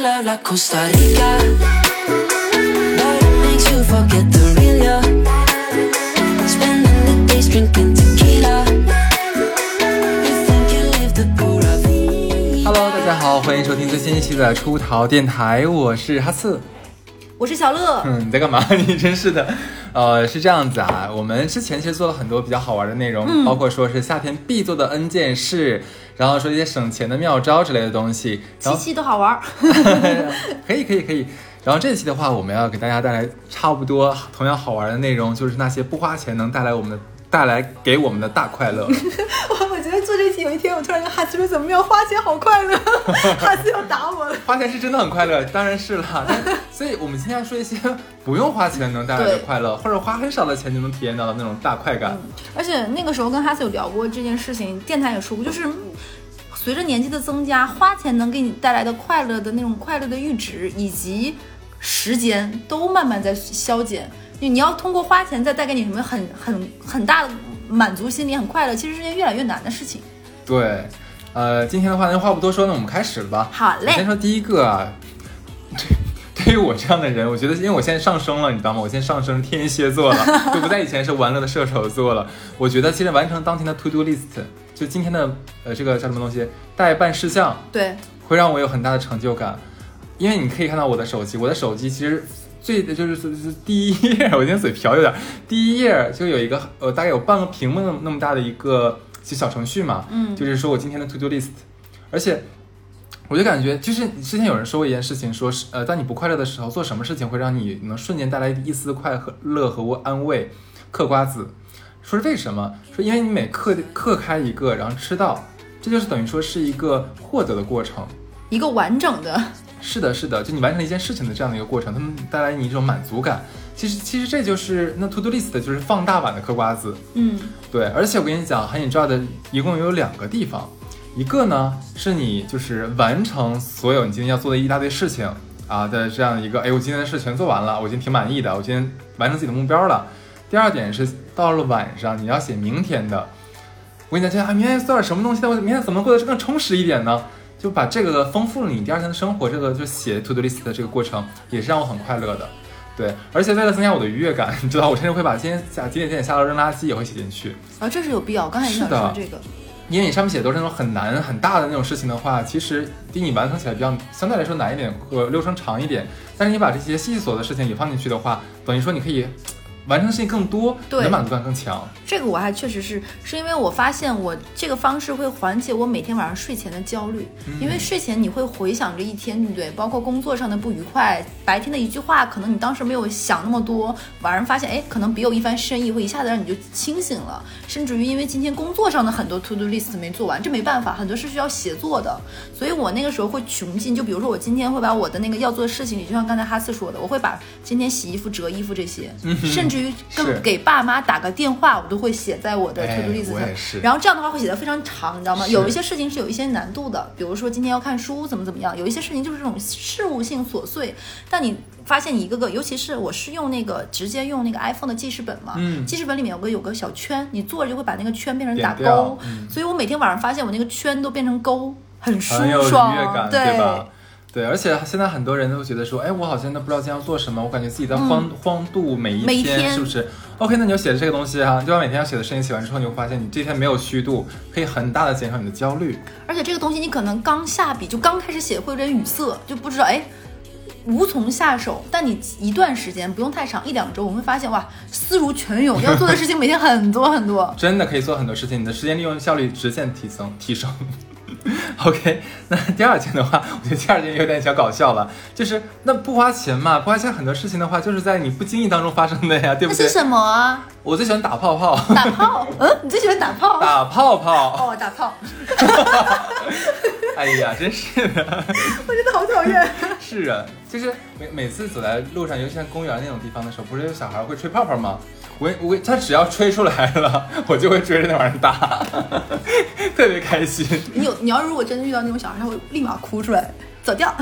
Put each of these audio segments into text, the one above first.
in love like Costa Rica. But it makes you forget the real ya. Spending the days drinking tequila. You think you live the pura vida. Hello，大家好，欢迎收听最新一期的出逃电台，我是哈刺。我是小乐，嗯，你在干嘛？你真是的，呃，是这样子啊，我们之前其实做了很多比较好玩的内容，包括说是夏天必做的 N 件事，然后说一些省钱的妙招之类的东西，然后期期都好玩儿。可以可以可以。然后这期的话，我们要给大家带来差不多同样好玩的内容，就是那些不花钱能带来我们的带来给我们的大快乐。我我觉得做这期有一天，我突然跟哈斯说怎么样花钱好快乐，哈斯要打我了。花钱是真的很快乐，当然是了。所以我们今天要说一些不用花钱能带来的快乐，或者花很少的钱就能体验到的那种大快感。而且那个时候跟哈斯有聊过这件事情，电台也说过，就是嗯随着年纪的增加，花钱能给你带来的快乐的那种快乐的阈值以及时间都慢慢在消减。你你要通过花钱再带给你什么很很很大的满足心理、很快乐，其实是件越来越难的事情。对，呃，今天的话那，话不多说，那我们开始了吧。好嘞先说第一个啊，对，于我这样的人，我觉得因为我现在上升了，你知道吗？我现在上升天蝎座了，就不在以前是玩乐的射手座了。我觉得现在完成当天的 to do list，就今天的呃这个叫什么东西待办事项，对，会让我有很大的成就感，因为你可以看到我的手机，我的手机其实最就是是是第一页，我今天嘴瓢有点，第一页就有一个呃大概有半个屏幕那么那么大的一个就小程序嘛，嗯就是说我今天的 to do list，而且。我就感觉，就是之前有人说过一件事情，说是呃，当你不快乐的时候，做什么事情会让你能瞬间带来一丝快乐和安慰？嗑瓜子，说是为什么？说因为你每嗑嗑开一个，然后吃到，这就是等于说是一个获得的过程。一个完整的，是的，是的，就你完成了一件事情的这样的一个过程，它们带来你一种满足感。其实，其实这就是那 to do list 就是放大版的嗑瓜子。嗯。对，而且我跟你讲，很你知道的，一共有两个地方，一个呢是你就是完成所有你今天要做的一大堆事情啊的这样一个，哎，我今天的事全做完了，我今天挺满意的，我今天完成自己的目标了。第二点是到了晚上你要写明天的，我跟你讲，啊，明天做点什么东西呢？我明天怎么过得更充实一点呢？就把这个丰富了你第二天的生活，这个就写 to do list 的这个过程也是让我很快乐的。对，而且为了增加我的愉悦感，你知道，我甚至会把今天下几点几点下楼扔垃圾也会写进去。啊，这是有必要。我刚才也想说这个，因为你上面写的都是那种很难很大的那种事情的话，其实比你完成起来比较相对来说难一点，和流程长一点。但是你把这些细细琐的事情也放进去的话，等于说你可以完成的事情更多，你对的满足感更强。这个我还确实是，是因为我发现我这个方式会缓解我每天晚上睡前的焦虑，因为睡前你会回想着一天，对不对？包括工作上的不愉快，白天的一句话，可能你当时没有想那么多，晚上发现，哎，可能别有一番深意，会一下子让你就清醒了。甚至于因为今天工作上的很多 to do list 没做完，这没办法，很多是需要协作的，所以我那个时候会穷尽，就比如说我今天会把我的那个要做的事情里，就像刚才哈斯说的，我会把今天洗衣服、折衣服这些，甚至于跟给爸妈打个电话，我都会写在我的哎 to do list 上。然后这样的话会写的非常长，你知道吗？有一些事情是有一些难度的，比如说今天要看书怎么怎么样，有一些事情就是这种事务性琐碎，但你发现你一个个，尤其是我是用那个直接用那个 iPhone 的记事本嘛，嗯记事本里面有个有个小圈，你坐着就会把那个圈变成打勾，嗯所以我每天晚上发现我那个圈都变成勾，很舒爽，对吧？对，而且现在很多人都觉得说，哎，我好像都不知道今天要做什么，我感觉自己在荒、荒度每一天是不是？OK，那你就写这个东西哈、你就把每天要写的事情写完之后，你会发现你这一天没有虚度，可以很大的减少你的焦虑。而且这个东西你可能刚下笔就刚开始写会有点语塞，就不知道哎。无从下手，但你一段时间不用太长，一两周，我们会发现哇，思如泉涌，要做的事情每天很多很多。真的可以做很多事情，你的时间利用效率直线提升提升。OK，那第二件的话，我觉得第二件有点小搞笑了，就是那不花钱嘛，不花钱很多事情的话，就是在你不经意当中发生的呀，对不对？那是什么啊？我最喜欢打泡泡，打泡？嗯，你最喜欢打泡？打泡泡，哦，打泡，哎呀，真是的，我真的好讨厌。是啊，就是每每次走在路上，尤其像公园那种地方的时候，不是有小孩会吹泡泡吗？我我他只要吹出来了，我就会追着那玩意儿打，特别开心。你有，你要如果真的遇到那种小孩，他会立马哭出来，走掉。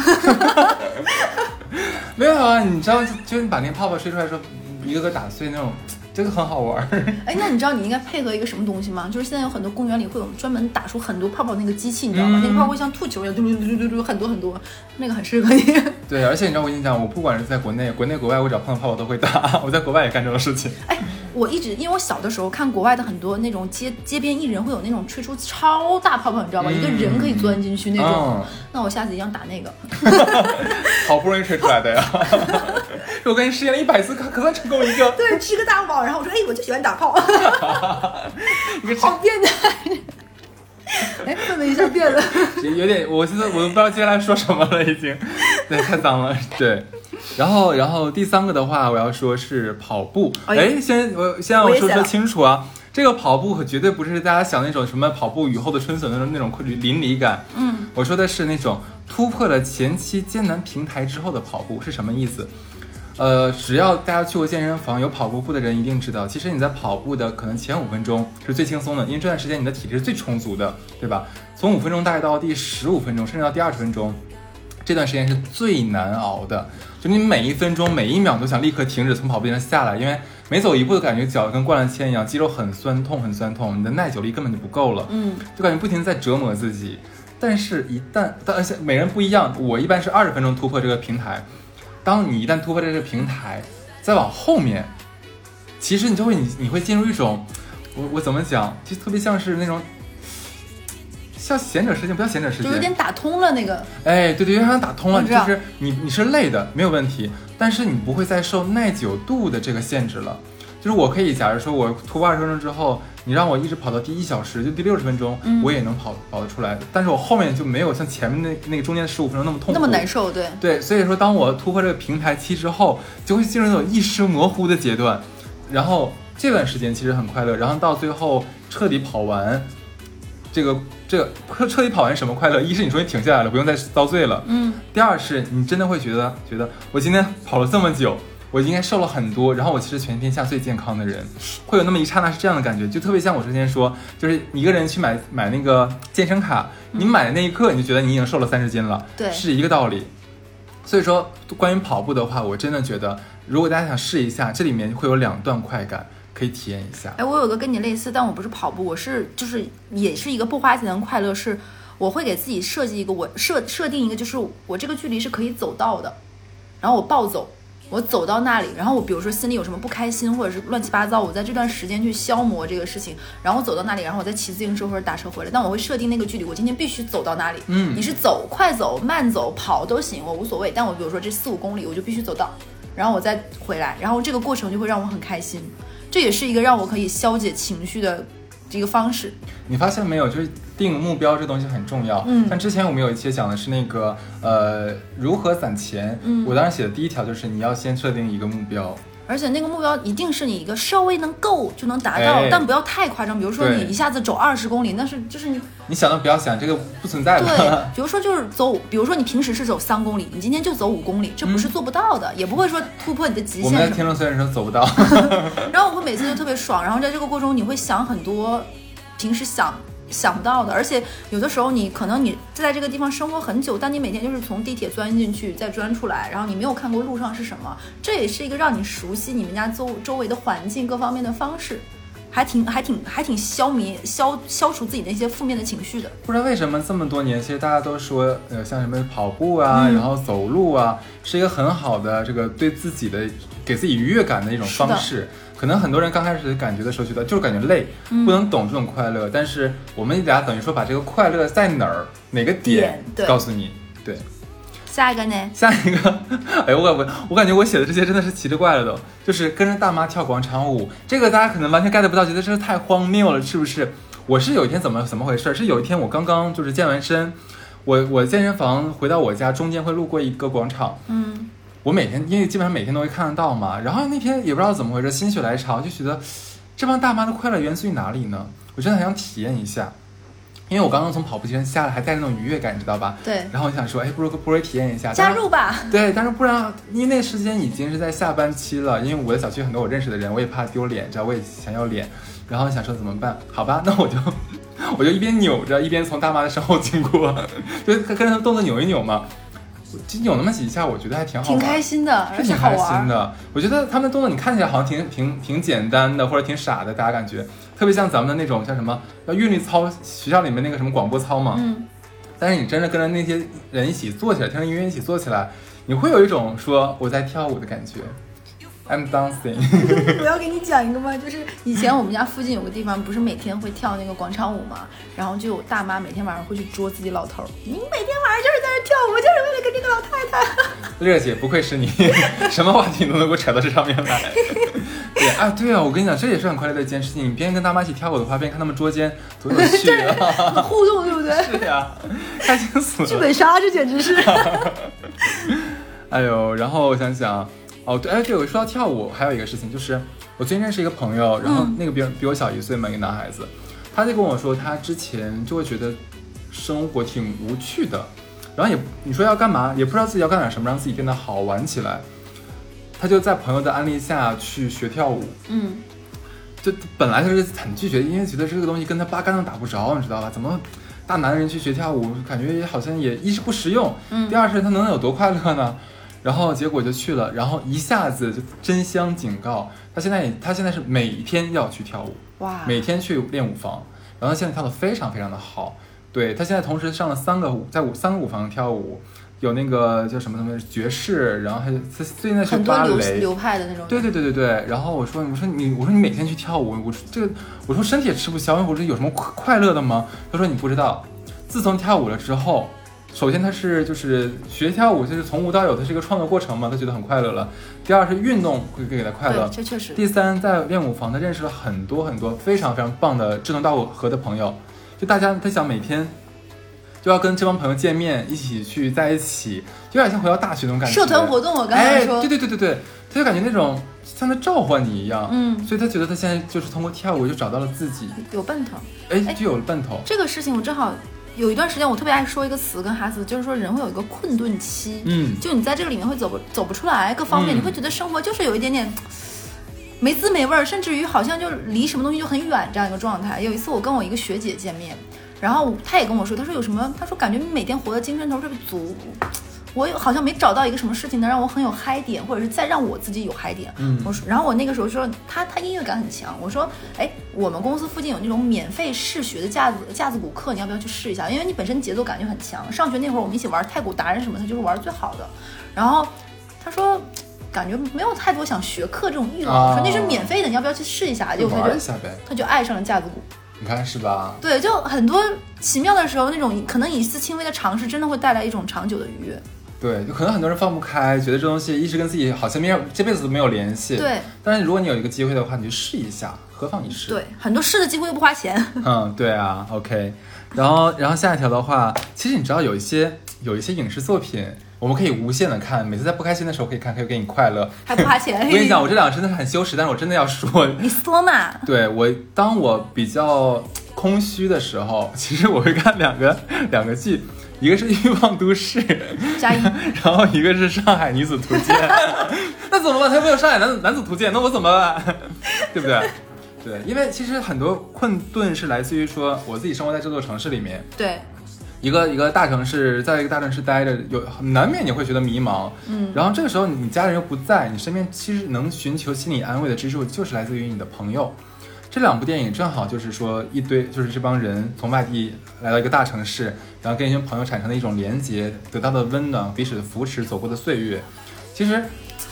没有啊，你知道，就就是你把那个泡泡吹出来的时候，一个个打碎那种，这个很好玩儿。哎，那你知道你应该配合一个什么东西吗？就是现在有很多公园里会有专门打出很多泡泡那个机器，你知道吗？嗯那个泡泡会像吐球一样，嘟嘟嘟嘟嘟嘟，很多很多，那个很适合你。对，而且你知道，我跟你讲，我不管是在国内、国内、国外，我只要碰到泡泡都会打。我在国外也干这种事情。哎，我一直因为我小的时候看国外的很多那种街街边艺人会有那种吹出超大泡泡，你知道吗？嗯一个人可以钻进去那种。嗯那我下次一定要打那个。好不容易吹出来的呀！我跟你实验了一百次，可可算成功一个。对，吃个大网，然后我说，哎，我就喜欢打炮，你 个好变态。哎，怎么一下变了。有点，我现在我都不知道接下来说什么了，已经，对，太脏了，对。然后，然后第三个的话，我要说是跑步。哎先我先让我说说清楚啊，这个跑步可绝对不是大家想那种什么跑步雨后的春笋那种那种淋漓感。嗯，我说的是那种突破了前期艰难平台之后的跑步是什么意思？呃，只要大家去过健身房有跑过步的人一定知道，其实你在跑步的可能前五分钟是最轻松的，因为这段时间你的体力是最充足的，对吧？从五分钟大概到第十五分钟，甚至到第二十分钟，这段时间是最难熬的。就你每一分钟每一秒都想立刻停止从跑步机上下来，因为每走一步都感觉脚跟灌了铅一样，肌肉很酸痛很酸痛，你的耐久力根本就不够了。嗯，就感觉不停在折磨自己。但是，一旦但而且每人不一样，我一般是二十分钟突破这个平台。当你一旦突破这个平台，再往后面，其实你就会你你会进入一种，我我怎么讲，就特别像是那种，像闲者时间，不叫闲者时间，就有点打通了那个。哎，对对，有点打通了，就是你你是累的没有问题，但是你不会再受耐久度的这个限制了。就是我可以，假如说我突破二十分钟之后，你让我一直跑到第一小时，就第六十分钟，嗯我也能跑跑得出来。但是我后面就没有像前面那那个中间十五分钟那么痛苦，那么难受，对，对，所以说当我突破这个平台期之后，就会进入那种意识模糊的阶段，然后这段时间其实很快乐，然后到最后彻底跑完，这个这个彻彻底跑完什么快乐？一是你终于停下来了，不用再遭罪了；嗯，第二是你真的会觉得觉得我今天跑了这么久。我应该瘦了很多，然后我其实全天下最健康的人，会有那么一刹那是这样的感觉，就特别像我之前说，就是一个人去买买那个健身卡，你买的那一刻你就觉得你已经瘦了三十斤了，对是一个道理。所以说，关于跑步的话，我真的觉得，如果大家想试一下，这里面会有两段快感可以体验一下。哎，我有个跟你类似，但我不是跑步，我是就是也是一个不花钱的快乐，是我会给自己设计一个我设设定一个，就是我这个距离是可以走到的，然后我暴走。我走到那里，然后我比如说心里有什么不开心，或者是乱七八糟，我在这段时间去消磨这个事情，然后我走到那里，然后我再骑自行车或者打车回来，但我会设定那个距离，我今天必须走到那里。嗯你是走、快走、慢走、跑都行，我无所谓。但我比如说这四五公里，我就必须走到，然后我再回来，然后这个过程就会让我很开心。这也是一个让我可以消解情绪的这个方式。你发现没有？就是定目标这东西很重要。嗯但之前我们有一期讲的是那个呃如何攒钱。嗯我当时写的第一条就是你要先设定一个目标。而且那个目标一定是你一个稍微能够就能达到，哎但不要太夸张。比如说你一下子走二十公里，那是就是你你想都不要想，这个不存在对。比如说就是走，比如说你平时是走三公里，你今天就走五公里，这不是做不到的，也不会说突破你的极限我们在。听众虽然说走不到，然后我会每次就特别爽，然后在这个过程中你会想很多平时想想不到的，而且有的时候你可能你在这个地方生活很久，但你每天就是从地铁钻进去再钻出来，然后你没有看过路上是什么，这也是一个让你熟悉你们家周周围的环境各方面的方式。还挺还挺还挺消弭消消除自己的一些负面的情绪的。不知道为什么这么多年，其实大家都说，呃，像什么跑步啊，嗯然后走路啊，是一个很好的这个对自己的给自己愉悦感的一种方式。可能很多人刚开始感觉的时候觉得就是感觉累，嗯不能懂这种快乐。但是我们俩等于说把这个快乐在哪儿哪个点告诉你。对，下一个呢？下一个，哎，我我我感觉我写的这些真的是奇了怪了都，就是跟着大妈跳广场舞，这个大家可能完全 get 不到，觉得这是太荒谬了，是不是？我是有一天怎么怎么回事？是有一天我刚刚就是健完身，我我健身房回到我家中间会路过一个广场，嗯，我每天因为基本上每天都会看得到嘛，然后那天也不知道怎么回事，心血来潮就觉得这帮大妈的快乐源自于哪里呢？我真的很想体验一下，因为我刚刚从跑步机上下来，还带着那种愉悦感，你知道吧？对，然后我想说，哎，不如不如体验一下，加入吧。对，但是不然，因为那时间已经是在下班期了，因为我的小区很多我认识的人，我也怕丢脸，知道我也想要脸，然后想说怎么办？好吧，那我就我就一边扭着，一边从大妈的身后经过，就跟着他动作扭一扭嘛。就有那么几下，我觉得还挺好挺，开心的，而且是挺开好玩儿。心的。我觉得他们的动作你看起来好像挺挺挺简单的，或者挺傻的，大家感觉特别像咱们的那种像什么要韵律操，学校里面那个什么广播操嘛。嗯，但是你真的跟着那些人一起做起来，听着音乐一起做起来，你会有一种说我在跳舞的感觉。I'm dancing。我要给你讲一个吗？就是以前我们家附近有个地方，不是每天会跳那个广场舞嘛，然后就有大妈每天晚上会去捉自己老头儿。你每天晚上就是在这跳舞，就是为了跟这个老太太。乐姐，不愧是你，什么话题都能给我扯到这上面来。对啊，对啊，我跟你讲，这也是很快乐的一件事情。你边跟大妈一起跳舞的话，边看他们捉奸，多有趣啊！很互动，对不对？是呀，开心死了。剧本杀，这简直是。哎呦，然后我想想，哦，对，哎，对，我说到跳舞，还有一个事情就是，我最近认识一个朋友，然后那个比比我小一岁嘛，一个男孩子，他就跟我说，他之前就会觉得生活挺无趣的，然后也你说要干嘛，也不知道自己要干点什么，让自己变得好玩起来。他就在朋友的安利下去学跳舞，嗯，就本来他是很拒绝，因为觉得这个东西跟他八竿子打不着，你知道吧？怎么大男人去学跳舞，感觉也好像也一是不实用，嗯第二是他能有多快乐呢？然后结果就去了，然后一下子就真香警告，他现在也他现在是每天要去跳舞，哇，每天去练舞房，然后他现在跳的非常非常的好。对他现在同时上了三个舞，在舞三个舞房跳舞，有那个叫什么什么爵士，然后还有他最近在学芭蕾，流派的那种。对对对对对，然后我说我说你我说你每天去跳舞，我说这个我说身体也吃不消，我说有什么快快乐的吗？他说你不知道，自从跳舞了之后，首先他是就是学跳舞，就是从无到有，它是一个创作过程嘛，他觉得很快乐了。第二是运动会给他快乐，，这确实。第三在练舞房他认识了很多很多非常非常棒的志同道合的朋友，就大家他想每天。就要跟这帮朋友见面，一起去在一起，就有点像回到大学那种感觉。社团活动，我刚才哎，说，对对对对对，他就感觉那种像在召唤你一样，嗯，所以他觉得他现在就是通过跳舞就找到了自己，有奔头。哎，哎就有了奔头。这个事情我正好有一段时间，我特别爱说一个词跟哈斯，就是说人会有一个困顿期，嗯，就你在这个里面会走不走不出来，各方面、嗯你会觉得生活就是有一点点没滋没味儿，甚至于好像就离什么东西就很远这样一个状态。有一次我跟我一个学姐见面，然后她也跟我说，她说有什么？她说感觉你每天活的精神头特别足。我有好像没找到一个什么事情能让我很有嗨点，或者是再让我自己有嗨点。嗯我说，然后我那个时候说他他音乐感很强，我说，哎，我们公司附近有那种免费试学的架子架子鼓课，你要不要去试一下？因为你本身节奏感就很强。上学那会儿我们一起玩太鼓达人什么，他就是玩最好的。然后他说。感觉没有太多想学课这种欲望，我说那是免费的，你要不要去试一下？就他就玩一下呗，他就爱上了架子鼓。你看是吧？对，就很多奇妙的时候，那种可能一次轻微的尝试，真的会带来一种长久的愉悦。对，就可能很多人放不开，觉得这东西一直跟自己好像没有这辈子都没有联系。，对但是如果你有一个机会的话，你就试一下，何妨一试？，对，很多试的机会又不花钱。嗯，对啊，OK。然后，然后下一条的话，其实你知道有一些有一些影视作品，我们可以无限的看，每次在不开心的时候可以看，可以给你快乐。还不花钱。我跟你讲，我这两个真的是很羞耻，但是我真的要说，你说嘛？对我，当我比较空虚的时候，其实我会看两个两个剧，一个是《欲望都市》，加一。然后一个是《上海女子图鉴》。那怎么办？他又没有《上海男子男子图鉴》，那我怎么办？对不对？对，因为其实很多困顿是来自于说我自己生活在这座城市里面，对，一个一个大城市，在一个大城市待着，有难免你会觉得迷茫，嗯，然后这个时候你家人又不在，你身边其实能寻求心理安慰的支柱就是来自于你的朋友。这两部电影正好就是说一堆就是这帮人从外地来到一个大城市，然后跟一些朋友产生的一种连接，得到的温暖，彼此的扶持，走过的岁月，其实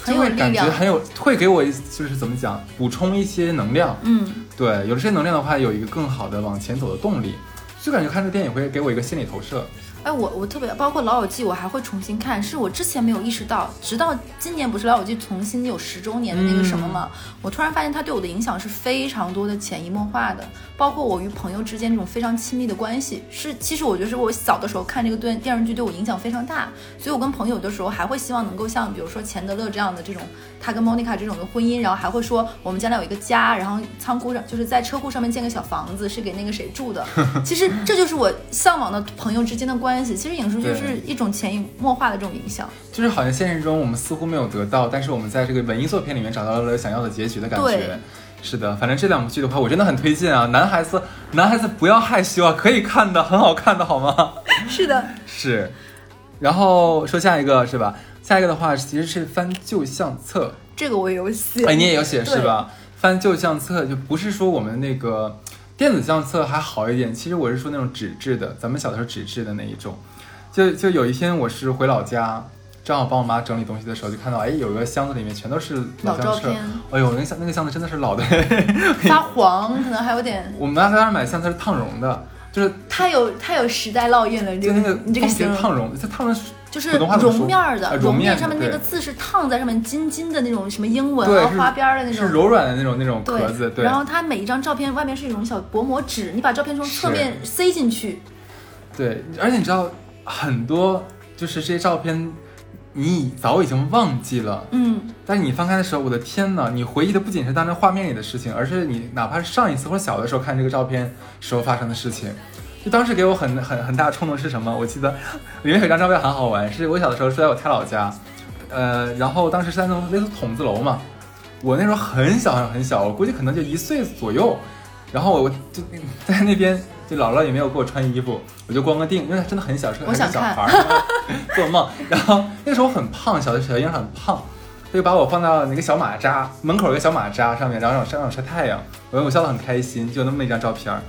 就会感觉很有，会给我一就是怎么讲，补充一些能量。嗯，对，有了这些能量的话，有一个更好的往前走的动力。就感觉看这电影会给我一个心理投射。哎，我我特别包括《老友记》，我还会重新看，是我之前没有意识到，直到今年不是《老友记》重新有十周年的那个什么嘛，我突然发现它对我的影响是非常多的潜移默化的，包括我与朋友之间这种非常亲密的关系，是其实我觉得是我小的时候看这个电电视剧对我影响非常大，所以我跟朋友有的时候还会希望能够像比如说钱德勒这样的这种，他跟 Monica 这种的婚姻，然后还会说我们将来有一个家，然后仓库上就是在车库上面建个小房子，是给那个谁住的。其实这就是我向往的朋友之间的关系。其实影视剧是一种潜移默化的这种影响。就是好像现实中我们似乎没有得到，但是我们在这个文艺作品里面找到了想要的结局的感对觉。是的，反正这两部剧的话，我真的很推荐啊！男孩子，男孩子不要害羞啊，可以看的，很好看的，好吗？是的，是。然后说下一个是吧？下一个的话其实是翻旧相册，这个我也有写。哎，你也有写是吧？翻旧相册就不是说我们那个电子相册还好一点，其实我是说那种纸质的，咱们小的时候纸质的那一种。就就有一天我是回老家，正好帮我妈整理东西的时候，就看到哎有一个箱子里面全都是老照片，哎呦那个箱那个箱子真的是老的，发黄，可能还有点，我们妈在那儿买相册是烫绒的，就是它有它有时代烙印了。这个就那个你这个封皮形容是烫绒，它烫的就是绒面儿的，呃绒绒面上面那个字是烫在上面金金的那种什么英文啊花边儿的那种。是柔软的那种那种壳子，对然后它每一张照片外面是一种小薄膜纸，你把照片从侧面塞进去，对，而且你知道很多就是这些照片，你已早已经忘记了。嗯，但是你翻开的时候，我的天呐，你回忆的不仅是当时画面里的事情，而是你哪怕是上一次或者小的时候看这个照片时候发生的事情。就当时给我很很很大的冲动是什么？我记得里面有一张照片很好玩，是我小的时候住在我太姥家，呃，然后当时是在那种类似筒子楼嘛，我那时候很小很小，我估计可能就一岁左右，然后我就 在那边，就姥姥也没有给我穿衣服，我就光个腚，因为真的很小，是个还是小孩儿，做梦。然后那时候我很胖，小的小婴儿很胖，他就把我放到那个小马扎门口有个小马扎上面，然后让我晒让我晒太阳，我我笑得很开心，就那么一张照片儿。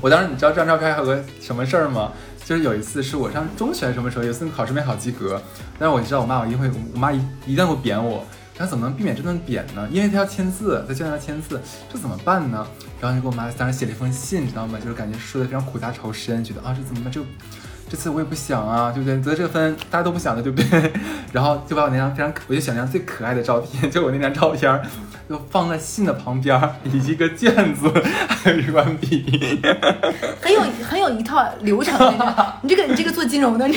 我当时你知道这张照片还有个什么事儿吗？就是有一次是我上中学什么时候，有一次考试没考及格，但是我知道我妈我一定会，我妈一一定会扁我。她怎么能避免这顿扁呢？因为她要签字，在卷上要签字，这怎么办呢？然后就给我妈当时写了一封信，你知道吗？就是感觉说的非常苦大仇深，觉得啊这怎么办？这这次我也不想啊，对不对？得这个分大家都不想的，对不对？然后就把我那张非常，我就选那张最可爱的照片，就我那张照片儿，就放在信的旁边儿，以及一个卷子，还有一支笔。很有很有一套流程。你这个你这个做金融的，你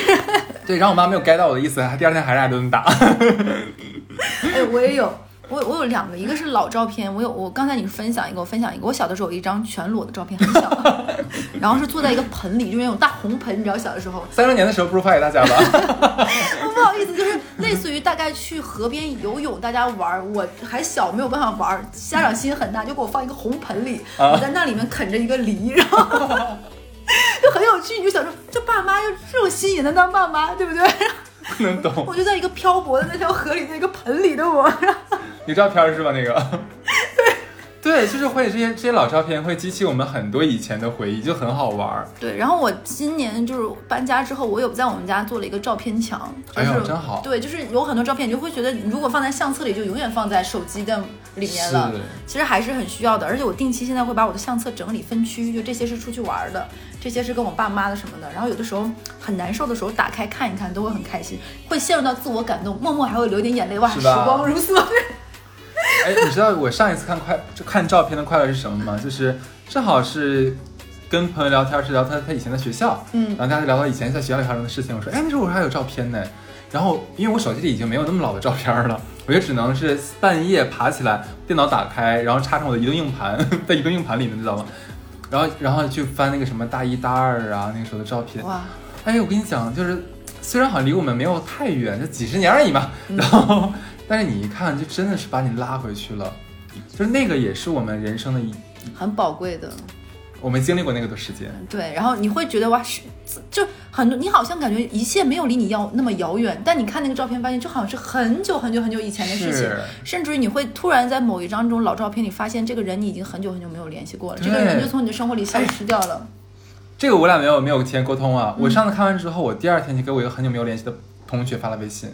对，然后我妈没有 get 到我的意思，她第二天还是挨顿打。哎，我也有，我我有两个，一个是老照片，我有我刚才你分享一个，我分享一个，我小的时候有一张全裸的照片，很小，然后是坐在一个盆里，就是那种大红盆，你知道小的时候，三周年的时候不如发给大家吧。不好意思，就是类似于大概去河边游泳，大家玩，我还小没有办法玩，家长心很大，就给我放一个红盆里，啊我在那里面啃着一个梨，然后 就很有趣，你就想说这爸妈就这种心也能当爸妈，对不对？不能懂，我就在一个漂泊的那条河里的一个盆里的我，然后有照片是吧？那个。对，就是会这些这些老照片会激起我们很多以前的回忆，就很好玩儿。对，然后我今年就是搬家之后，我有在我们家做了一个照片墙，就哎是、呦真好对，就是有很多照片，你就会觉得如果放在相册里，就永远放在手机的里面了是。其实还是很需要的，而且我定期现在会把我的相册整理分区，就这些是出去玩的，这些是跟我爸妈的什么的。然后有的时候很难受的时候，打开看一看，都会很开心，会陷入到自我感动，默默还会流点眼泪。哇，时光如梭。哎，你知道我上一次看快就看照片的快乐是什么吗？就是正好是跟朋友聊天，是聊他他以前的学校，嗯然后大家聊到以前在学校里发生的事情，我说，哎，那时候我还有照片呢。然后因为我手机里已经没有那么老的照片了，我就只能是半夜爬起来，电脑打开，然后插上我的移动硬盘，在移动硬盘里面，你知道吗？然后然后去翻那个什么大一大二啊那个时候的照片，哇，哎，我跟你讲，就是虽然好像离我们没有太远，就几十年而已嘛，然后，但是你一看，就真的是把你拉回去了，就是那个也是我们人生的一，很宝贵的。我没经历过那个的时间，对，然后你会觉得哇，是就很多，你好像感觉一切没有离你要那么遥远，但你看那个照片，发现就好像是很久很久很久以前的事情，甚至于你会突然在某一张这种老照片里发现，这个人你已经很久很久没有联系过了，这个人就从你的生活里消失掉了。这个我俩没有没有提前沟通啊。我上次看完之后，我第二天就给我一个很久没有联系的同学发了微信，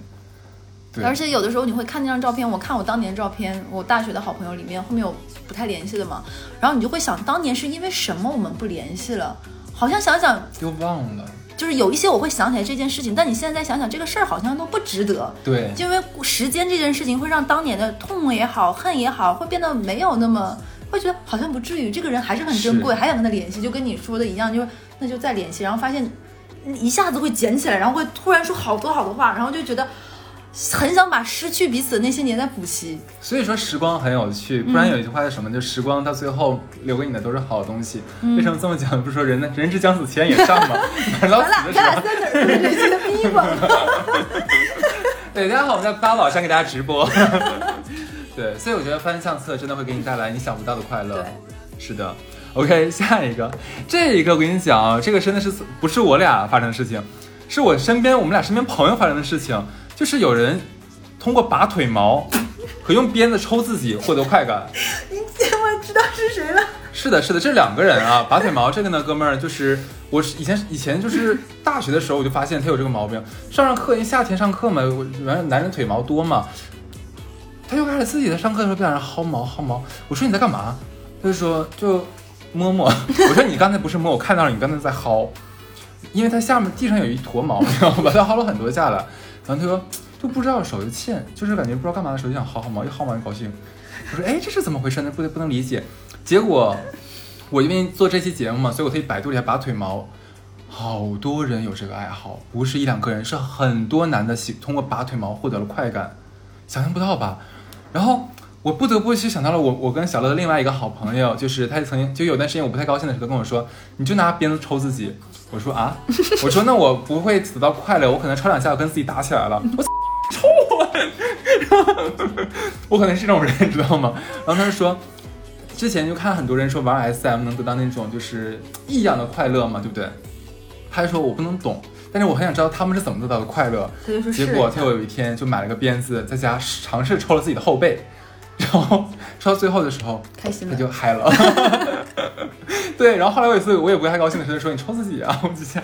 对，而且有的时候你会看那张照片，我看我当年照片，我大学的好朋友里面后面有不太联系的嘛，然后你就会想，当年是因为什么我们不联系了？好像想想，又忘了，就是有一些我会想起来这件事情，但你现在再想想，这个事儿好像都不值得。对，就因为时间这件事情会让当年的痛也好、恨也好，会变得没有那么，会觉得好像不至于，这个人还是很珍贵，还想跟他联系，就跟你说的一样，就是那就再联系，然后发现一下子会捡起来，然后会突然说好多好多话，然后就觉得很想把失去彼此的那些年再补齐。所以说时光很有趣，不然有一句话叫什么？就时光到最后留给你的都是好东西。为什么这么讲？不是说人呢，人之将死，其言也善嘛。等到咱俩死的时候，咱俩在哪儿认识的逼吗？对，大家好，我们在八宝山给大家直播。对，所以我觉得翻相册真的会给你带来你想不到的快乐。对，是的。OK，下一个，这一个我跟你讲啊，这个真的是不是我俩发生的事情，是我身边我们俩身边朋友发生的事情，就是有人通过拔腿毛和用鞭子抽自己获得快感。你我知道是谁了。是的，是的，这两个人啊，拔腿毛这个呢，哥们儿就是我是以前以前就是大学的时候我就发现他有这个毛病，上上课因为夏天上课嘛，我反正男人腿毛多嘛，他就开始自己在上课的时候在那薅毛薅毛，我说你在干嘛？他就说就摸摸，我说你刚才不是摸，我看到了你刚才在薅，因为他下面地上有一坨毛，你知道吧？他薅了很多下来，然后他说就不知道手就欠，就是感觉不知道干嘛的时候就想薅薅毛，一薅毛就高兴。我说哎，这是怎么回事呢？不能不能理解。结果我因为做这期节目嘛，所以我特意百度了一下拔腿毛，好多人有这个爱好，不是一两个人，是很多男的喜通过拔腿毛获得了快感，想象不到吧？然后我不得不去想到了我我跟小乐的另外一个好朋友，就是他曾经就有段时间我不太高兴的时候，跟我说，你就拿鞭子抽自己。我说啊，我说 那我不会得到快乐，我可能抽两下我跟自己打起来了，我抽我，我可能是这种人，你知道吗？然后他就说。之前就看很多人说玩 SM 能得到那种就是异样的快乐嘛，对不对？他就说我不能懂，但是我很想知道他们是怎么得到的快乐。他就说结果他有一天就买了个鞭子，在家尝试抽了自己的后背，然后抽到最后的时候，开心了他就嗨了。对，然后后来有一次我也不太高兴的时候说你抽自己啊，我就想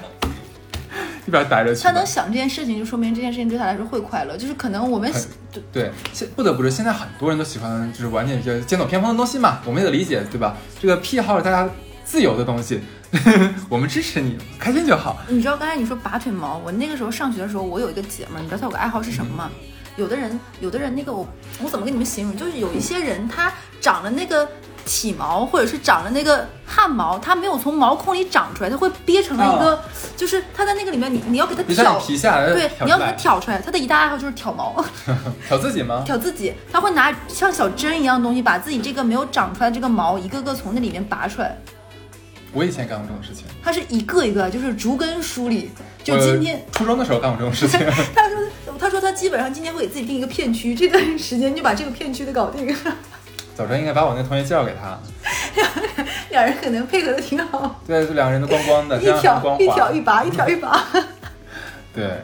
一边待着去。他能想这件事情，就说明这件事情对他来说会快乐。就是可能我们很对，现不得不说，现在很多人都喜欢就是玩点比较剑走偏锋的东西嘛，我们也得理解，对吧？这个癖好是大家自由的东西，我们支持你，开心就好。你知道刚才你说拔腿毛，我那个时候上学的时候，我有一个姐们儿，你知道她有个爱好是什么吗？有的人，有的人那个我我怎么跟你们形容？就是有一些人他长了那个体毛，或者是长了那个汗毛，他没有从毛孔里长出来，他会憋成了一个，就是他在那个里面，你你要给他挑，皮下来对，你要给他挑出来。他的一大爱好就是挑毛，挑自己吗？挑自己，他会拿像小针一样的东西，把自己这个没有长出来的这个毛一个个从那里面拔出来。我以前干过这种事情，他是一个一个，就是逐根梳理。就今天，初中的时候干过这种事情。他说，他说他基本上今天会给自己定一个片区，这段时间就把这个片区的搞定。早知道应该把我那同学介绍给他，两人可能配合的挺好，对，就两个人都光光的，一挑一。挑一拔，一挑一拔。对，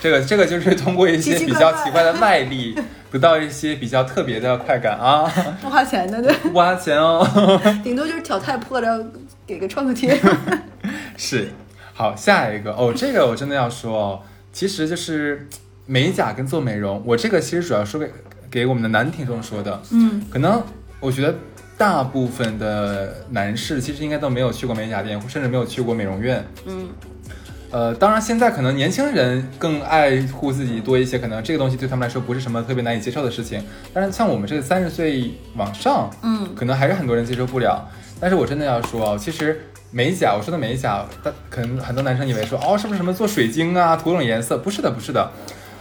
这个这个就是通过一些比较奇怪的外力，得到一些比较特别的快感啊，不花钱的，对，不花钱哦。顶多就是挑太破了，给个创可贴。是，好，下一个。哦，这个我真的要说哦，其实就是美甲跟做美容，我这个其实主要说给给我们的男听众说的，嗯，可能我觉得大部分的男士其实应该都没有去过美甲店，甚至没有去过美容院，嗯，呃，当然现在可能年轻人更爱护自己多一些，可能这个东西对他们来说不是什么特别难以接受的事情，但是像我们这个三十岁往上，嗯可能还是很多人接受不了。但是我真的要说哦，其实美甲，我说的美甲，但可能很多男生以为说哦，是不是什么做水晶啊，涂各种颜色？不是的，不是的。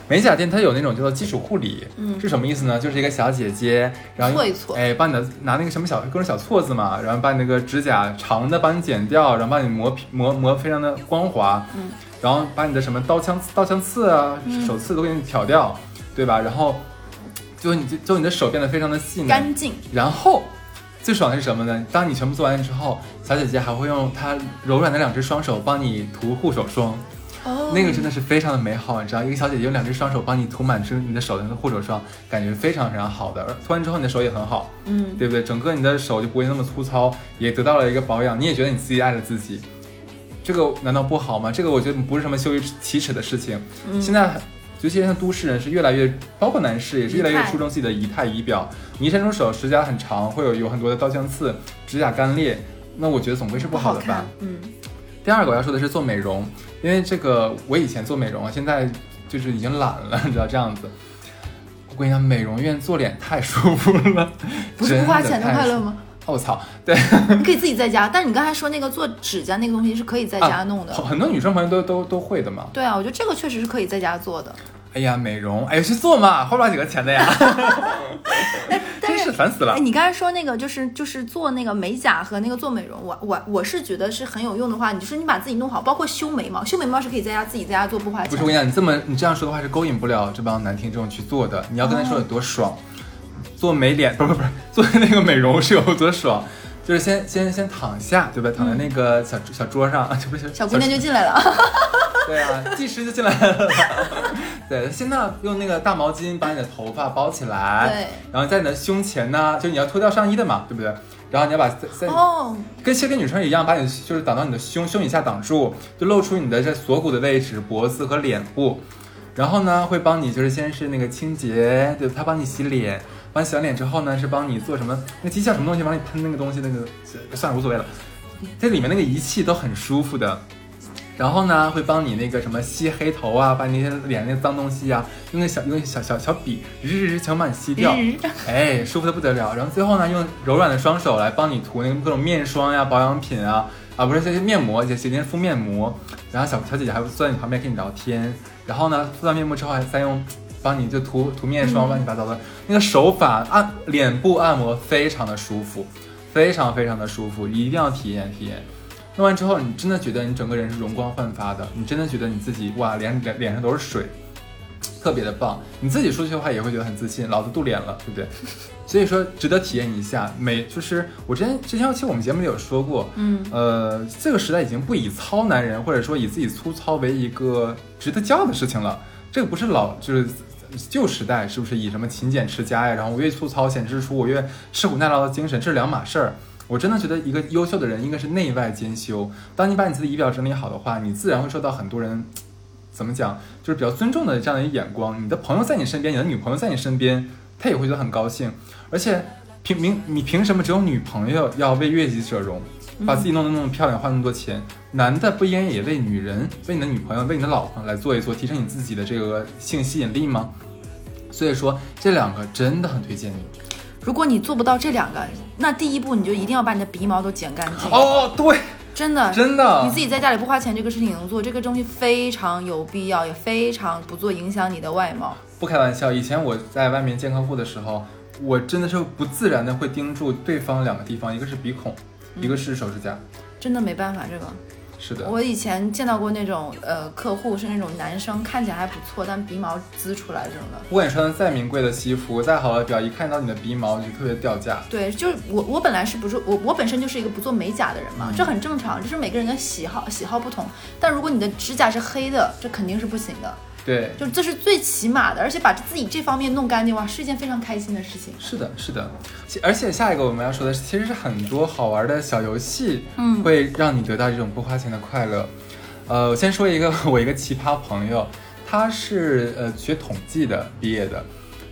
美甲店它有那种叫做基础护理，嗯是什么意思呢？就是一个小姐姐，然后搓一搓哎，帮你的拿那个什么小各种小锉子嘛，然后把你那个指甲长的帮你剪掉，然后帮你磨皮磨磨非常的光滑，嗯，然后把你的什么刀枪刀枪刺啊、嗯手刺都给你挑掉，对吧？然后就你就就你的手变得非常的细腻，干净。然后最爽的是什么呢？当你全部做完之后，小姐姐还会用她柔软的两只双手帮你涂护手霜，哦那个真的是非常的美好，你知道，一个小姐姐用两只双手帮你涂满是你的手的那个护手霜，感觉非常非常好的。而涂完之后你的手也很好，嗯，对不对？整个你的手就不会那么粗糙，也得到了一个保养，你也觉得你自己爱了自己，这个难道不好吗？这个我觉得不是什么羞于启齿的事情。嗯现在尤其是像都市人是越来越，包括男士也是越来越注重自己的仪态仪表。你一伸出手，指甲很长，会有有很多的刀枪刺，指甲干裂，那我觉得总归是不好的吧。。嗯，第二个我要说的是做美容，因为这个我以前做美容啊，现在就是已经懒了，你知道这样子。我跟你讲，美容院做脸太舒服了，不是不花钱的？快乐吗？哦我操，对，你可以自己在家，但是你刚才说那个做指甲那个东西是可以在家弄的。很很多女生朋友都都都会的嘛。对啊，我觉得这个确实是可以在家做的。哎呀，美容，哎呀，去做嘛，花不了几个钱的呀，真是烦死了。哎，。你刚才说那个就是就是做那个美甲和那个做美容，我我我是觉得是很有用的话，你就是你把自己弄好，包括修眉毛，修眉毛是可以在家自己在家做不花钱不是，我跟你讲，你这么你这样说的话是勾引不了这帮男听众去做的。你要跟他说有多爽，做美脸不不不是做那个美容是有多爽，就是先先先躺下，对吧？躺在那个小、小桌上，啊，这不是小姑娘就进来了。对啊，技师就进来了。对，先呢用那个大毛巾把你的头发包起来，对，然后在你的胸前呢，就你要脱掉上衣的嘛，对不对？然后你要把在在哦，跟其实跟女生一样，把你就是挡到你的胸胸以下挡住，就露出你的这锁骨的位置、脖子和脸部。然后呢，会帮你就是先是那个清洁，对，他帮你洗脸，帮你洗完脸之后呢，是帮你做什么？那机器叫什么东西？帮你喷那个东西，那个算了，无所谓了。这里面那个仪器都很舒服的。然后呢，会帮你那个什么吸黑头啊，把你那些脸那些脏东西啊，用那小用那小小小笔，日日日全把你吸掉，哎，舒服的不得了。然后最后呢，用柔软的双手来帮你涂那个各种面霜呀、保养品啊，啊不是这些面膜，姐姐敷面膜。然后小小姐姐还会坐在你旁边跟你聊天。然后呢，敷完面膜之后还再用帮你就涂涂面霜，乱七八糟的。那个手法按脸部按摩非常的舒服，非常非常的舒服，一定要体验体验。弄完之后，你真的觉得你整个人是容光焕发的，你真的觉得你自己哇，脸脸脸上都是水，特别的棒。你自己出去的话也会觉得很自信，老子镀脸了，对不对？所以说值得体验一下。美就是我之前之前其实我们节目里有说过，嗯，呃，这个时代已经不以糙男人或者说以自己粗糙为一个值得骄傲的事情了。这个不是老就是旧时代，是不是以什么勤俭持家呀？然后我越粗糙显示出我越吃苦耐劳的精神，这是两码事儿。我真的觉得一个优秀的人应该是内外兼修。当你把你自己仪表整理好的话，你自然会受到很多人怎么讲，就是比较尊重的这样的一眼光。你的朋友在你身边，你的女朋友在你身边，他也会觉得很高兴。而且凭明你凭什么只有女朋友要为悦己者容，把自己弄得那么漂亮，花那么多钱？男的不应该也为女人、为你的女朋友、为你的老婆来做一做，提升你自己的这个性吸引力吗？所以说这两个真的很推荐你。如果你做不到这两个，那第一步你就一定要把你的鼻毛都剪干净。哦，对，真的，真的，你自己在家里不花钱，这个事情能做，这个东西非常有必要，也非常不做影响你的外貌。不开玩笑，以前我在外面见客户的时候，我真的是不自然的会盯住对方两个地方，一个是鼻孔，一个是手指甲。真的没办法，这个。是的，我以前见到过那种呃客户是那种男生，看起来还不错，但鼻毛滋出来这种的。不管你穿的再名贵的西服，再好的表，一看到你的鼻毛就特别掉价。对，就是我我本来是不是我我本身就是一个不做美甲的人嘛，嗯这很正常，就是每个人的喜好喜好不同。但如果你的指甲是黑的，这肯定是不行的，对，就这是最起码的，而且把自己这方面弄干净哇，是一件非常开心的事情。是的，是的。而且下一个我们要说的是，其实是很多好玩的小游戏，嗯会让你得到这种不花钱的快乐。呃，我先说一个我一个奇葩朋友，他是呃学统计的毕业的，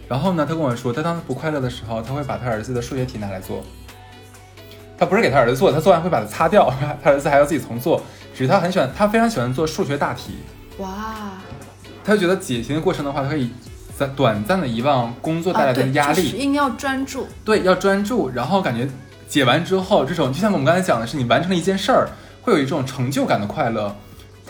然后呢，他跟我说，他当时不快乐的时候，他会把他儿子的数学题拿来做。他不是给他儿子做，他做完会把它擦掉，他儿子还要自己重做。只是他很喜欢，他非常喜欢做数学大题。哇，他就觉得解题的过程的话，他可以在短暂的遗忘工作带来的压力。就是一定要专注。对，要专注，然后感觉解完之后，这种就像我们刚才讲的是，你完成了一件事儿，会有一种成就感的快乐。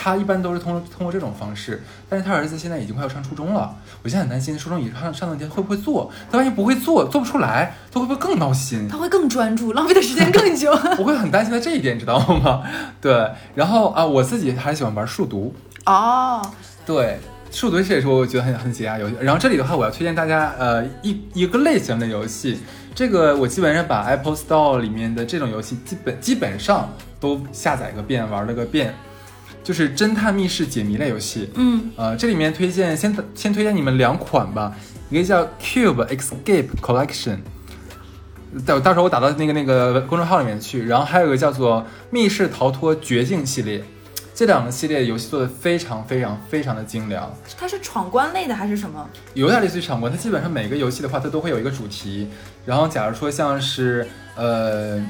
他一般都是通过通过这种方式，但是他儿子现在已经快要上初中了，我现在很担心初中以上上的天会不会做，他万一不会做，做不出来，他会不会更闹心？他会更专注，浪费的时间更久。我会很担心他这一点，你知道吗？对，然后啊，我自己还喜欢玩数独，哦，对，数独这也是我觉得很很解压游戏。然后这里的话，我要推荐大家呃一一个类型的游戏，这个我基本上把 Apple Store 里面的这种游戏基本基本上都下载个遍，玩了个遍，就是侦探密室解谜类游戏。嗯，呃，这里面推荐先先推荐你们两款吧，一个叫 Cube Escape Collection。到到时候我打到那个那个公众号里面去，然后还有一个叫做密室逃脱绝境系列，这两个系列游戏做的非常非常非常的精良，它是闯关类的还是什么？有点类似于闯关。它基本上每个游戏的话，它都会有一个主题。然后假如说像是呃，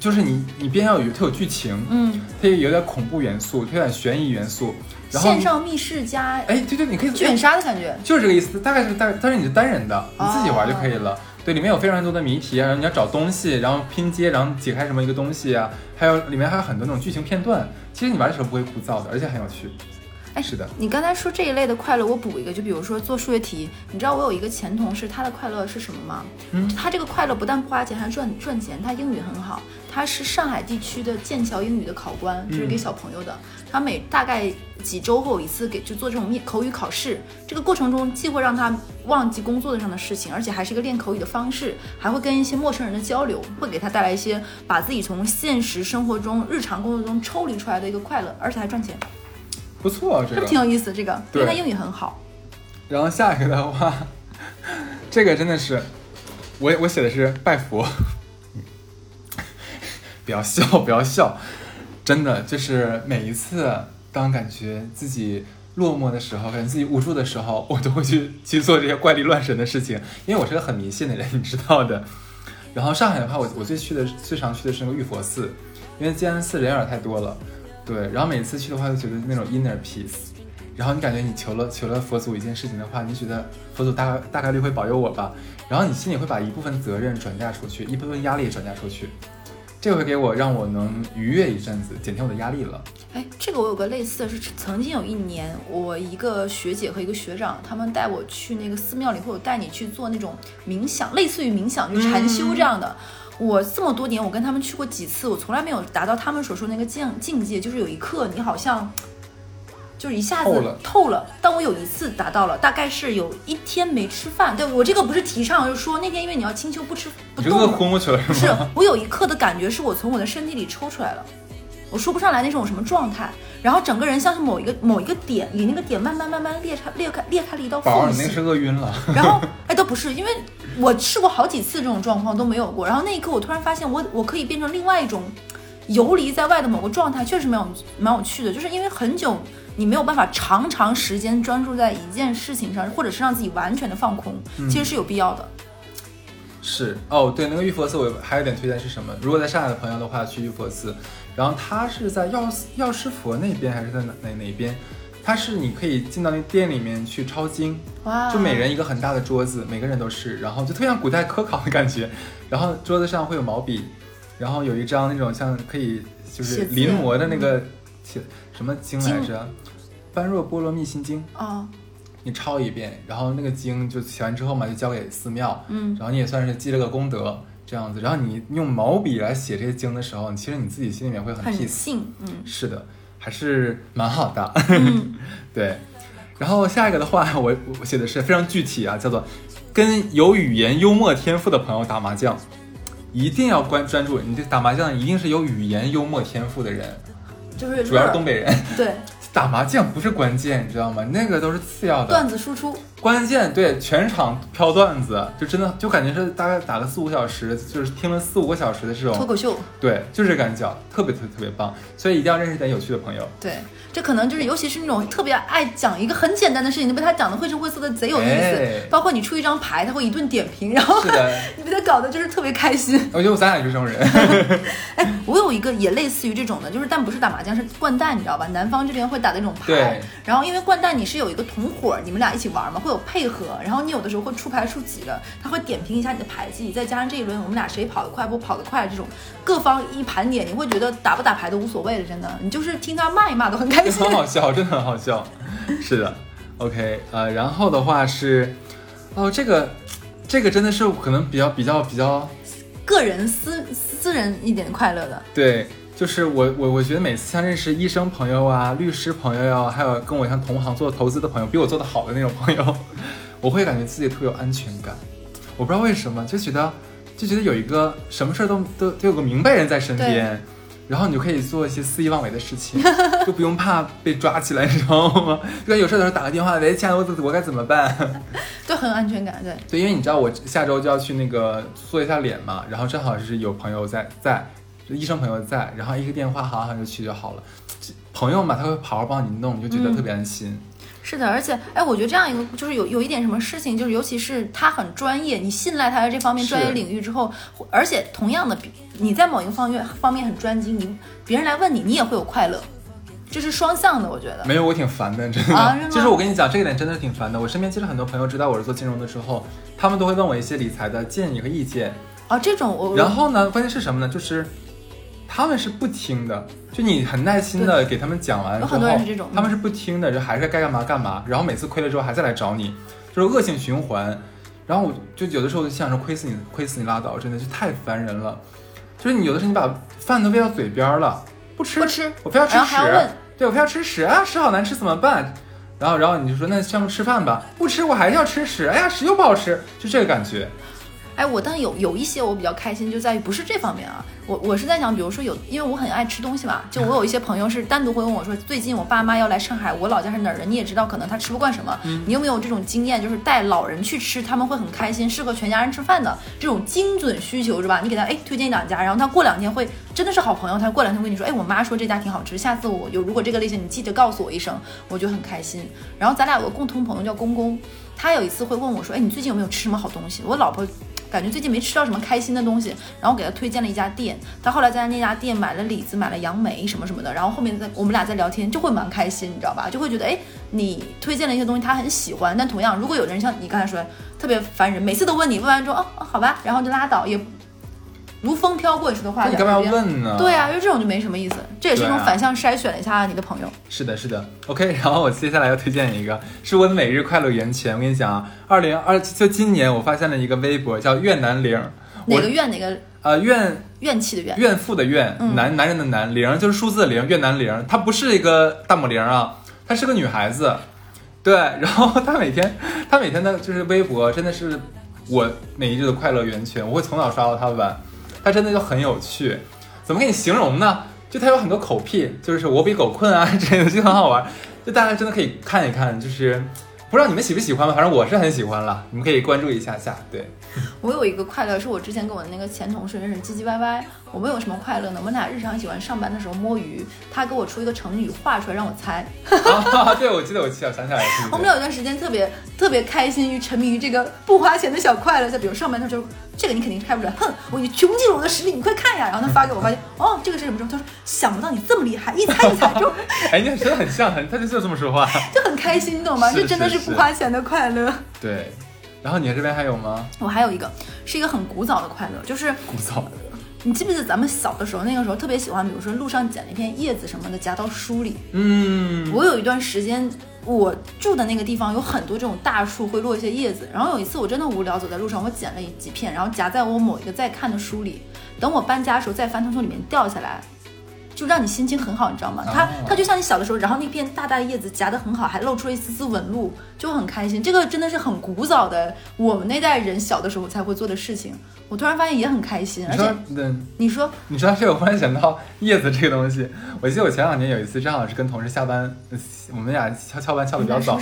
就是你你边要有它有剧情，嗯，它也有点恐怖元素，它有点悬疑元素。然后线上密室加哎，对对，你可以剧本杀的感觉。就是这个意思，大概是大，但是你是单人的，你自己玩就可以了。对，里面有非常多的谜题啊，然后你要找东西，然后拼接，然后解开什么一个东西啊，还有里面还有很多那种剧情片段。其实你玩的时候不会枯燥的，而且很有趣。哎，是的，你刚才说这一类的快乐，我补一个，就比如说做数学题，你知道我有一个前同事，他的快乐是什么吗？嗯，他这个快乐不但不花钱，还赚赚钱。他英语很好，他是上海地区的剑桥英语的考官，就是给小朋友的。他每大概几周会有一次给就做这种面口语考试，这个过程中既会让他忘记工作上的事情，而且还是一个练口语的方式，还会跟一些陌生人的交流，会给他带来一些把自己从现实生活中、日常工作中抽离出来的一个快乐，而且还赚钱。不错，这个是挺有意思？这个，因对为他英语很好。然后下一个的话，这个真的是，我我写的是拜佛，不要笑，不要笑，真的就是每一次当感觉自己落寞的时候，感觉自己无助的时候，我都会去去做这些怪力乱神的事情，因为我是个很迷信的人，你知道的。然后上海的话，我我最去的最常去的是那个玉佛寺，因为静安寺人有点太多了，对。然后每次去的话，就觉得那种 inner peace。然后你感觉你求了求了佛祖一件事情的话，你觉得佛祖大概大概率会保佑我吧，然后你心里会把一部分责任转嫁出去，一部分压力转嫁出去，这会给我让我能愉悦一阵子，减轻我的压力了。哎，这个我有个类似的是，曾经有一年，我一个学姐和一个学长，他们带我去那个寺庙里，或者带你去做那种冥想，类似于冥想，就禅修这样的。我这么多年，我跟他们去过几次，我从来没有达到他们所说的那个境境界，就是有一刻你好像。就是一下子透了但我有一次达到了，大概是有一天没吃饭。对我这个不是提倡，就是说那天因为你要清秋不吃不动，昏过去了不是是？，我有一刻的感觉是我从我的身体里抽出来了，我说不上来那种什么状态，然后整个人像是某一个某一个点，离那个点慢慢慢慢裂开裂开裂开了一道，缝隙你那个是，饿晕了。然后 哎都不是，因为我试过好几次这种状况都没有过，然后那一刻我突然发现我我可以变成另外一种游离在外的某个状态，确实蛮有蛮有趣的，就是因为很久。你没有办法长长时间专注在一件事情上，或者是让自己完全的放空，其实是有必要的。是哦，对，那个玉佛寺我还有点推荐是什么？如果在上海的朋友的话，去玉佛寺，然后它是在药药师佛那边还是在哪哪哪边？它是你可以进到那店里面去抄经，哇，就每人一个很大的桌子，每个人都是，然后就特别像古代科考的感觉。然后桌子上会有毛笔，然后有一张那种像可以就是临摹的那个写什么经来着？般若波罗蜜心经。哦，你抄一遍，然后那个经就写完之后嘛，就交给寺庙，嗯然后你也算是积了个功德这样子。然后你用毛笔来写这些经的时候，其实你自己心里面会很。信，嗯是的，还是蛮好的。嗯，对，然后下一个的话，我我写的是非常具体啊，叫做跟有语言幽默天赋的朋友打麻将，一定要关专注，你这打麻将一定是有语言幽默天赋的人，就是主要是东北人。对打麻将不是关键，你知道吗？那个都是次要的。段子输出，关键对全场飘段子，就真的就感觉是大概打了四五个小时，就是听了四五个小时的这种，脱口秀，对，就是感觉，特别特别特别棒。所以一定要认识点有趣的朋友。对，这可能就是尤其是那种特别爱讲一个很简单的事情，你被他讲的绘声绘色的贼有意思，哎包括你出一张牌，他会一顿点评，然后是的，你被他搞得就是特别开心。我觉得咱俩就是这种人。哎，我有一个也类似于这种的，就是但不是打麻将，是掼蛋，你知道吧？南方这边会打那种牌对，然后因为掼蛋你是有一个同伙，你们俩一起玩嘛，会有配合，然后你有的时候会出牌出几个，他会点评一下你的牌技，再加上这一轮我们俩谁跑得快不跑得快，这种各方一盘点，你会觉得打不打牌都无所谓了，真的，你就是听他骂一骂都很开心很。好笑，真的很好笑。是的，OK，呃，然后的话是，哦，这个，这个真的是可能比较比较比较，个人私私人一点快乐的，对，就是我我我觉得每次像认识医生朋友啊、律师朋友呀、还有跟我像同行做投资的朋友，比我做的好的那种朋友，我会感觉自己特别有安全感。我不知道为什么，就觉得就觉得有一个什么事儿都都都有个明白人在身边。然后你就可以做一些肆意妄为的事情，就不用怕被抓起来，你知道吗？就有事儿的时候打个电话，喂，亲爱的，我我该怎么办？就很有安全感。对，对，因为你知道我下周就要去那个做一下脸嘛，然后正好是有朋友在在，就医生朋友在，然后一个电话好好就去就好了。朋友嘛，他会好好帮你弄，你就觉得特别安心。是的，而且哎，我觉得这样一个就是有有一点什么事情，就是尤其是他很专业，你信赖他的这方面专业领域之后，而且同样的，比你在某一个方面方面很专精，你别人来问你，你也会有快乐，这是双向的，我觉得。没有，我挺烦的，真的。啊是吗就是我跟你讲，这一点真的挺烦的。我身边其实很多朋友知道我是做金融的之后，他们都会问我一些理财的建议和意见。啊，这种我然后呢，关键是什么呢？就是他们是不听的，就你很耐心的给他们讲完之后，有很多人是这种他们是不听的，就还是该干嘛干嘛，然后每次亏了之后还再来找你，就是恶性循环。然后我就有的时候就想着，亏死你，亏死你拉倒，真的是太烦人了。就是你有的时候你把饭都喂到嘴边了，不吃不吃我非要吃屎对我非要吃屎啊，屎好难吃怎么办？然后然后你就说那要不吃饭吧，不吃我还是要吃屎，哎呀屎又不好吃，就这个感觉。哎，我但有有一些我比较开心，就在于不是这方面啊，我我是在想，比如说有，因为我很爱吃东西嘛，就我有一些朋友是单独会问我说，最近我爸妈要来上海，我老家是哪儿人，你也知道，可能他吃不惯什么，你有没有这种经验，就是带老人去吃，他们会很开心，适合全家人吃饭的这种精准需求是吧？你给他哎推荐一两家，然后他过两天会真的是好朋友，他过两天会跟你说，哎，我妈说这家挺好吃，下次我有如果这个类型，你记得告诉我一声，我就很开心。然后咱俩有个共同朋友叫公公，他有一次会问我说，哎，你最近有没有吃什么好东西？我老婆。感觉最近没吃到什么开心的东西，然后给他推荐了一家店，他后来在那家店买了李子，买了杨梅什么什么的，然后后面在我们俩在聊天就会蛮开心，你知道吧？就会觉得哎，你推荐了一些东西他很喜欢，但同样如果有的人像你刚才说特别烦人，每次都问你，问完之后哦好吧，然后就拉倒，也如风飘过似的话，你干嘛要问呢？对啊，因为这种就没什么意思，这也是一种反向筛选了一下你的朋友。是的，是的，OK。然后我接下来要推荐一个，是我的每日快乐源泉。我跟你讲啊，二零二就今年我发现了一个微博叫“怨南玲”，我哪个怨哪个呃怨怨气的怨？怨妇的怨，嗯男男人的男，玲就是数字的零，怨南玲。她不是一个大母零啊，她是个女孩子。对，然后她每天，她每天的就是微博，真的是我每一日的快乐源泉。我会从早刷到她晚，她真的就很有趣。怎么给你形容呢？就它有很多口癖，就是我比狗困啊 之类的，就很好玩。就大家真的可以看一看，就是不知道你们喜不喜欢吧，反正我是很喜欢了。你们可以关注一下下，对。我有一个快乐，是我之前跟我的那个前同事认识唧唧歪歪。我们有什么快乐呢？我们俩日常喜欢上班的时候摸鱼，他给我出一个成语画出来让我猜。啊，对，我记得我记得，我想起来了，我们俩有段时间特别特别开心于沉迷于这个不花钱的小快乐，就比如上班的时候，这个你肯定猜不出来，哼，我已经穷尽了我的实力，你快看呀！然后他发给我，发现 哦，这个是什么时候？他说想不到你这么厉害，一猜一猜就 哎，你真的很像，很，他就就这么说话。就很开心，你懂吗？这真的是不花钱的快乐。对，然后你这边还有吗？我还有一个是一个很古早的快乐，就是古早的。你记不记得咱们小的时候，那个时候特别喜欢，比如说路上捡了一片叶子什么的夹到书里。嗯，我有一段时间，我住的那个地方有很多这种大树会落一些叶子，然后有一次我真的无聊，走在路上，我捡了几片，然后夹在我某一个在看的书里，等我搬家的时候再翻，它从里面掉下来。就让你心情很好，你知道吗？它哦它就像你小的时候，然后那片大大的叶子夹得很好，还露出了一丝丝纹路，就很开心。这个真的是很古早的，我们那代人小的时候才会做的事情。我突然发现也很开心，而且你说，嗯，你说这个，我忽然想到叶子这个东西。我记得我前两年有一次，正好是跟同事下班，呃我们俩翘翘班翘的比较早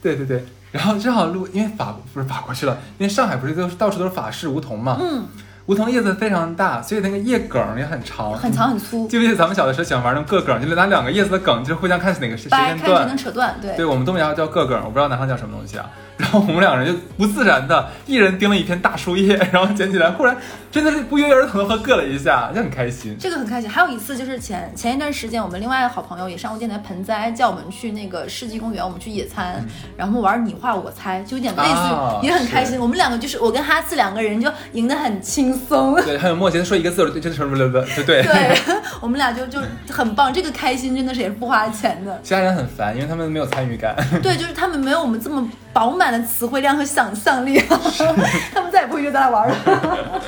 对对对。然后正好路，因为法不是法国去了，因为上海不是都是到处都是法式梧桐嘛，嗯，梧桐叶子非常大，所以那个叶梗也很长，很长很粗，记不记得咱们小的时候喜欢玩那种个梗，就是拿两个叶子的梗，就是互相看哪个时间段，看谁能。扯断，对对我们东北话叫个梗，我不知道南方叫什么东西啊。然后我们两个人就不自然的，一人盯了一片大树叶，然后捡起来，忽然真的是不约而同的和硌了一下，就很开心。这个很开心。还有一次就是前前一段时间，我们另外一个好朋友也上过电台盆栽，叫我们去那个世纪公园，我们去野餐，然后玩你画我猜，就有点类似，啊也很开心。我们两个就是我跟哈次两个人就赢得很轻松。对，很有默契，他说一个字，对，就是什么什么对对。对，我们俩就就很棒，这个开心真的是也是不花钱的。其他人很烦，因为他们没有参与感。对，就是他们没有我们这么饱满的词汇量和想象力，他们再也不会约咱俩玩了。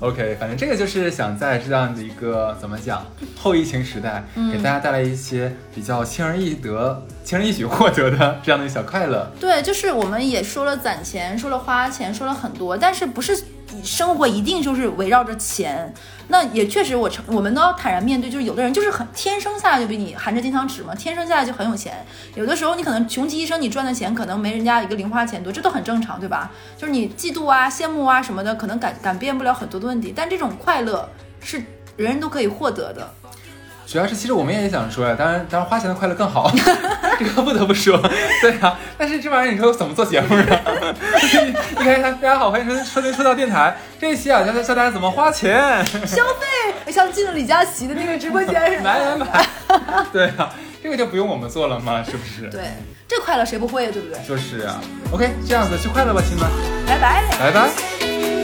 OK，反正这个就是想在这样的一个怎么讲后疫情时代，嗯给大家带来一些比较轻而易得、轻而易举获得的这样的小快乐。对，就是我们也说了攒钱，说了花钱，说了很多，但是不是生活一定就是围绕着钱？那也确实我承，我们都要坦然面对，就是有的人就是很天生下来就比你含着金汤匙嘛，天生下来就很有钱。有的时候你可能穷极一生，你赚的钱可能没人家一个零花钱多，这都很正常，对吧？就是你嫉妒啊、羡慕啊什么的，可能改改变不了很多的问题，但这种快乐是人人都可以获得的。主要是，其实我们也想说呀，当然，当然花钱的快乐更好，这个不得不说，对啊。但是这玩意儿，你说怎么做节目呢？一开始大家好，欢迎收听收听说到电台这一期啊，教教大家怎么花钱，消费像进了李佳琦的那个直播间 似的。买买买，对啊，这个就不用我们做了嘛？是不是？，对，这快乐谁不会呀？对不对？就是啊。OK，这样子去快乐吧，亲们，拜拜。拜拜。